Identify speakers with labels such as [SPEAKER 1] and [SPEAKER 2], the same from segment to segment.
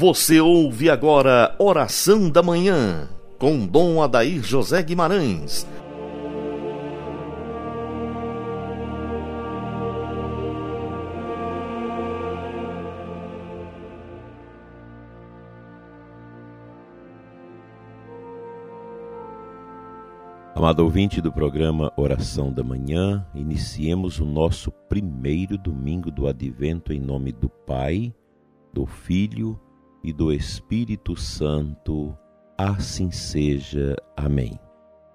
[SPEAKER 1] Você ouve agora Oração da Manhã, com Dom Adair José Guimarães.
[SPEAKER 2] Amado ouvinte do programa Oração da Manhã, iniciemos o nosso primeiro domingo do Advento em nome do Pai, do Filho e do Espírito Santo. Assim seja. Amém.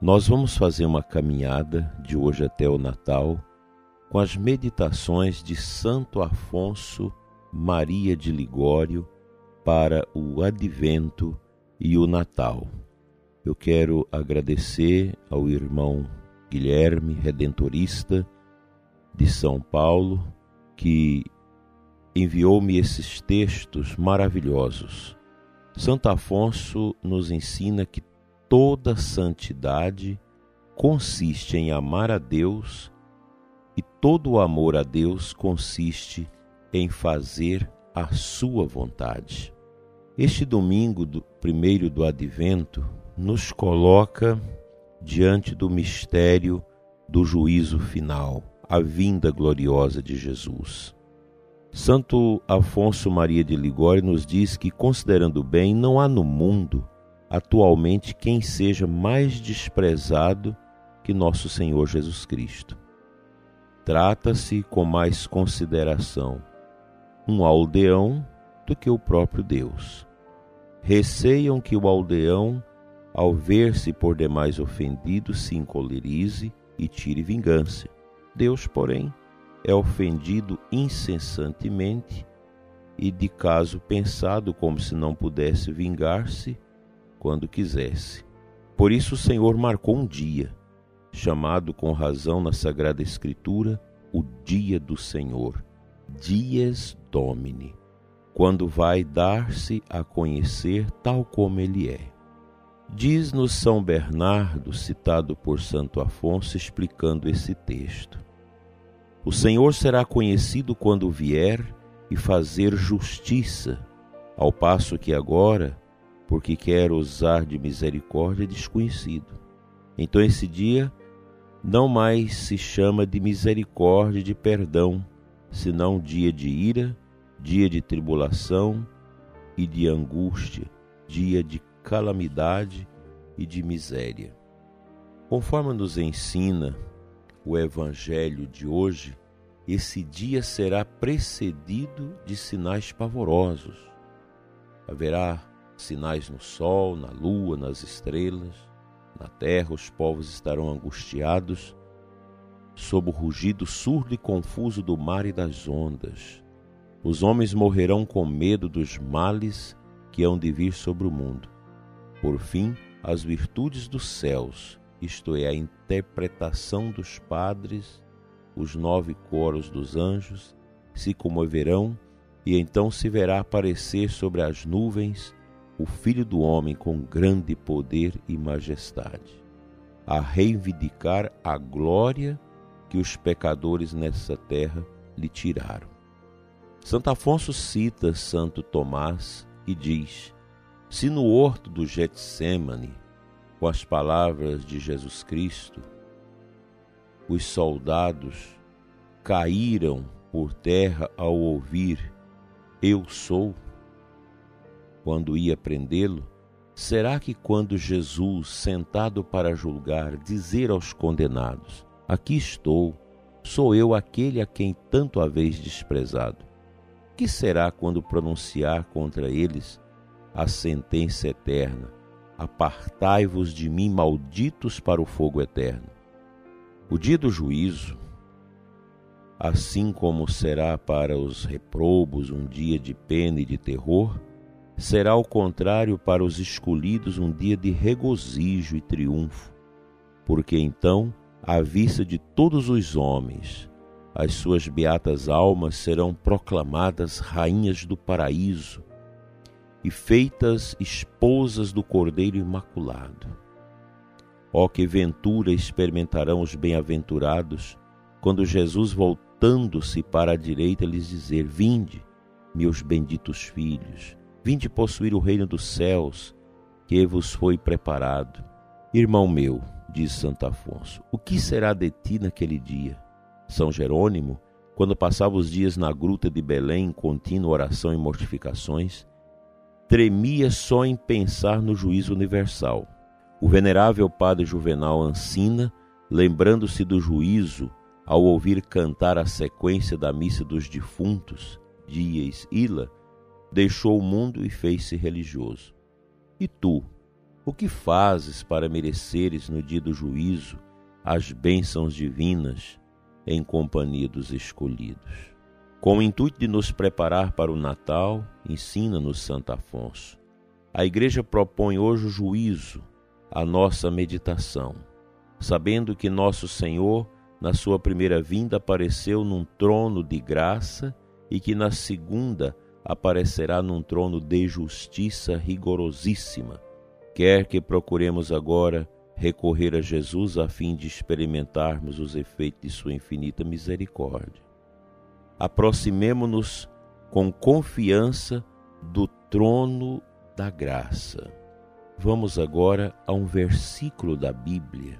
[SPEAKER 2] Nós vamos fazer uma caminhada de hoje até o Natal com as meditações de Santo Afonso Maria de Ligório para o Advento e o Natal. Eu quero agradecer ao irmão Guilherme, redentorista de São Paulo, que enviou-me esses textos maravilhosos. Santo Afonso nos ensina que toda santidade consiste em amar a Deus e todo o amor a Deus consiste em fazer a sua vontade. Este domingo do primeiro do advento nos coloca diante do mistério do juízo final, a vinda gloriosa de Jesus. Santo Afonso Maria de Ligório nos diz que, considerando bem, não há no mundo atualmente quem seja mais desprezado que nosso Senhor Jesus Cristo. Trata-se com mais consideração um aldeão do que o próprio Deus. Receiam que o aldeão, ao ver-se por demais ofendido, se encolerize e tire vingança. Deus, porém, é ofendido incessantemente e de caso pensado como se não pudesse vingar-se quando quisesse. Por isso o Senhor marcou um dia, chamado com razão na Sagrada Escritura o dia do Senhor, Dies Domini, quando vai dar-se a conhecer tal como ele é. Diz-nos São Bernardo, citado por Santo Afonso, explicando esse texto. O Senhor será conhecido quando vier e fazer justiça, ao passo que agora, porque quer usar de misericórdia, é desconhecido. Então esse dia não mais se chama de misericórdia e de perdão, senão dia de ira, dia de tribulação e de angústia, dia de calamidade e de miséria. Conforme nos ensina o Evangelho de hoje, esse dia será precedido de sinais pavorosos. Haverá sinais no sol, na lua, nas estrelas. Na terra os povos estarão angustiados sob o rugido surdo e confuso do mar e das ondas. Os homens morrerão com medo dos males que hão de vir sobre o mundo. Por fim, as virtudes dos céus isto é, a interpretação dos padres, os nove coros dos anjos, se comoverão, e então se verá aparecer sobre as nuvens o Filho do Homem com grande poder e majestade, a reivindicar a glória que os pecadores nessa terra lhe tiraram. Santo Afonso cita Santo Tomás e diz: Se no horto do Getsemane com as palavras de Jesus Cristo, os soldados caíram por terra ao ouvir Eu sou. Quando ia prendê-lo, será que quando Jesus, sentado para julgar, dizer aos condenados: Aqui estou, sou eu aquele a quem tanto haveis desprezado? Que será quando pronunciar contra eles a sentença eterna? Apartai-vos de mim, malditos, para o fogo eterno. O dia do juízo, assim como será para os reprobos um dia de pena e de terror, será ao contrário para os escolhidos um dia de regozijo e triunfo, porque então, à vista de todos os homens, as suas beatas almas serão proclamadas rainhas do paraíso e feitas esposas do Cordeiro Imaculado. Ó que ventura experimentarão os bem-aventurados quando Jesus, voltando-se para a direita, lhes dizer: Vinde, meus benditos filhos, Vinde possuir o reino dos céus, que vos foi preparado. Irmão meu, diz Santo Afonso, o que será de ti naquele dia? São Jerônimo, quando passava os dias na gruta de Belém em contínua oração e mortificações, tremia só em pensar no juízo universal. O venerável padre Juvenal Ancina, lembrando-se do juízo ao ouvir cantar a sequência da missa dos defuntos, Dias Ila, deixou o mundo e fez-se religioso. E tu, o que fazes para mereceres no dia do juízo as bênçãos divinas em companhia dos escolhidos? Com o intuito de nos preparar para o Natal, ensina-nos Santo Afonso. A Igreja propõe hoje o juízo, a nossa meditação, sabendo que nosso Senhor, na sua primeira vinda, apareceu num trono de graça e que na segunda aparecerá num trono de justiça rigorosíssima. Quer que procuremos agora recorrer a Jesus a fim de experimentarmos os efeitos de Sua infinita misericórdia. Aproximemo-nos com confiança do trono da graça. Vamos agora a um versículo da Bíblia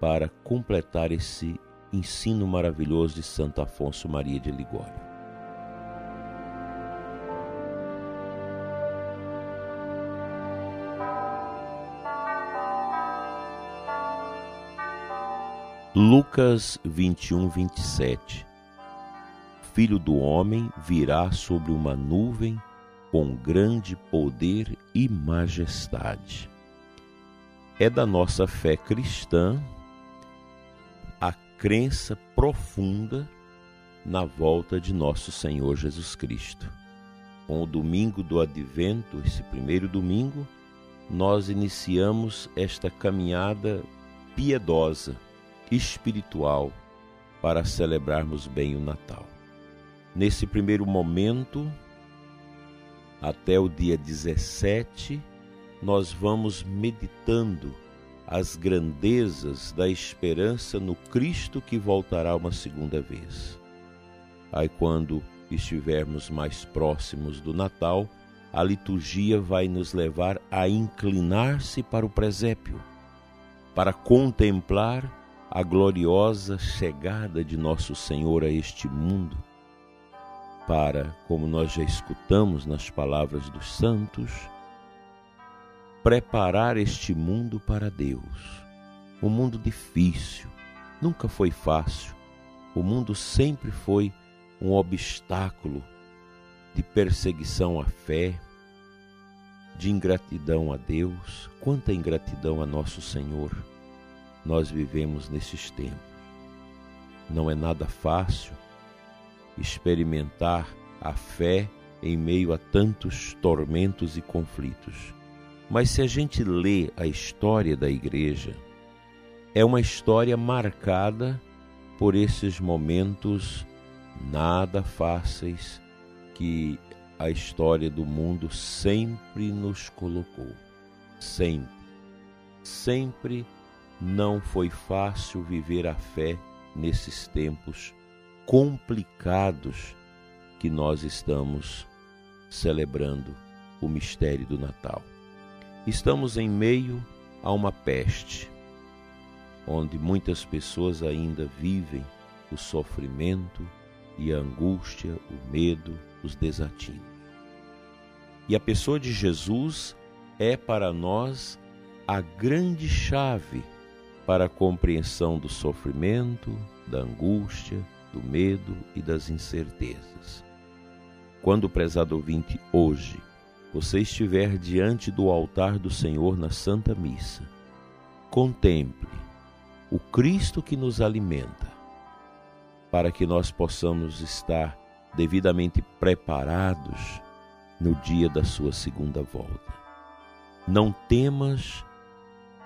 [SPEAKER 2] para completar esse ensino maravilhoso de Santo Afonso Maria de Ligório. Lucas 21, 27 Filho do homem virá sobre uma nuvem com grande poder e majestade. É da nossa fé cristã a crença profunda na volta de nosso Senhor Jesus Cristo. Com o domingo do advento, esse primeiro domingo, nós iniciamos esta caminhada piedosa espiritual para celebrarmos bem o Natal. Nesse primeiro momento, até o dia 17, nós vamos meditando as grandezas da esperança no Cristo que voltará uma segunda vez. Aí, quando estivermos mais próximos do Natal, a liturgia vai nos levar a inclinar-se para o presépio, para contemplar a gloriosa chegada de nosso Senhor a este mundo, para, como nós já escutamos nas palavras dos santos, preparar este mundo para Deus. Um mundo difícil, nunca foi fácil. O mundo sempre foi um obstáculo de perseguição à fé, de ingratidão a Deus. Quanta ingratidão a nosso Senhor nós vivemos nesses tempos. Não é nada fácil experimentar a fé em meio a tantos tormentos e conflitos. Mas se a gente lê a história da igreja, é uma história marcada por esses momentos nada fáceis que a história do mundo sempre nos colocou. Sempre. Sempre não foi fácil viver a fé nesses tempos complicados que nós estamos celebrando o mistério do Natal. Estamos em meio a uma peste, onde muitas pessoas ainda vivem o sofrimento e a angústia, o medo, os desatinos. E a pessoa de Jesus é para nós a grande chave para a compreensão do sofrimento, da angústia, do medo e das incertezas. Quando, prezado ouvinte, hoje você estiver diante do altar do Senhor na Santa Missa, contemple o Cristo que nos alimenta, para que nós possamos estar devidamente preparados no dia da sua segunda volta. Não temas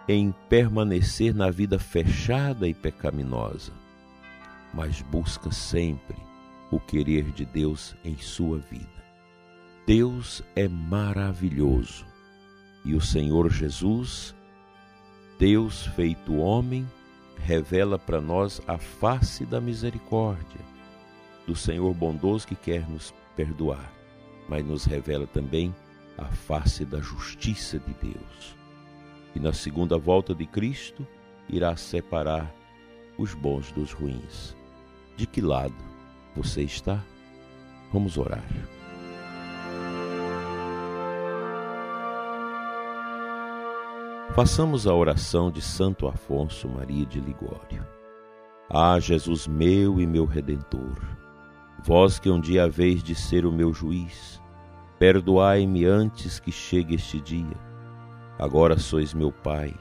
[SPEAKER 2] em permanecer na vida fechada e pecaminosa, mas busca sempre o querer de Deus em sua vida. Deus é maravilhoso e o Senhor Jesus, Deus feito homem, revela para nós a face da misericórdia do Senhor bondoso que quer nos perdoar, mas nos revela também a face da justiça de Deus. E na segunda volta de Cristo irá separar os bons dos ruins. De que lado você está? Vamos orar. Façamos a oração de Santo Afonso Maria de Ligório. Ah, Jesus meu e meu redentor, vós que um dia haveis de ser o meu juiz, perdoai-me antes que chegue este dia. Agora sois meu Pai,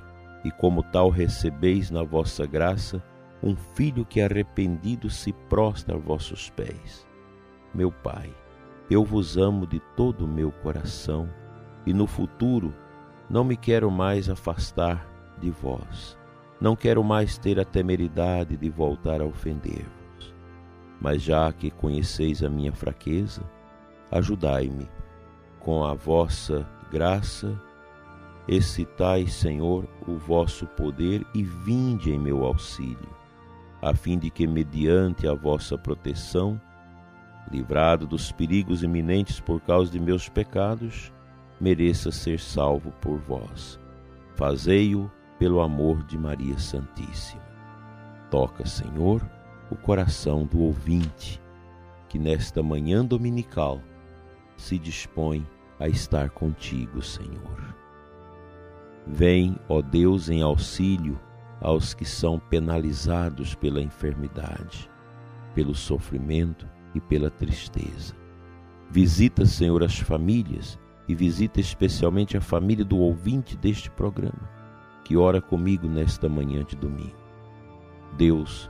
[SPEAKER 2] e como tal recebeis na vossa graça um filho que arrependido se prostra a vossos pés. Meu Pai, eu vos amo de todo o meu coração, e no futuro não me quero mais afastar de vós. Não quero mais ter a temeridade de voltar a ofender-vos. Mas já que conheceis a minha fraqueza, ajudai-me com a vossa graça. Excitai, Senhor, o vosso poder e vinde em meu auxílio, a fim de que, mediante a vossa proteção, livrado dos perigos iminentes por causa de meus pecados, mereça ser salvo por vós. Fazei-o pelo amor de Maria Santíssima. Toca, Senhor, o coração do ouvinte, que nesta manhã dominical se dispõe a estar contigo, Senhor. Vem, ó Deus, em auxílio aos que são penalizados pela enfermidade, pelo sofrimento e pela tristeza. Visita, Senhor, as famílias e visita especialmente a família do ouvinte deste programa, que ora comigo nesta manhã de domingo. Deus,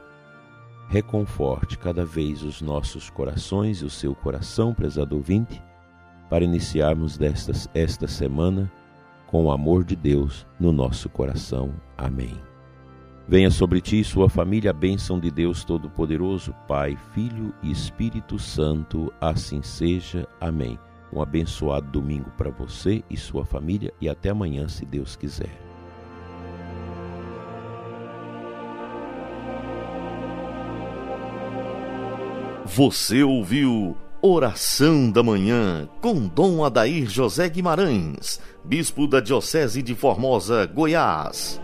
[SPEAKER 2] reconforte cada vez os nossos corações e o seu coração, prezado ouvinte, para iniciarmos desta, esta semana com o amor de Deus no nosso coração. Amém. Venha sobre ti e sua família a bênção de Deus Todo-Poderoso, Pai, Filho e Espírito Santo, assim seja. Amém. Um abençoado domingo para você e sua família e até amanhã, se Deus quiser.
[SPEAKER 1] Você ouviu Oração da Manhã com Dom Adair José Guimarães, Bispo da Diocese de Formosa, Goiás.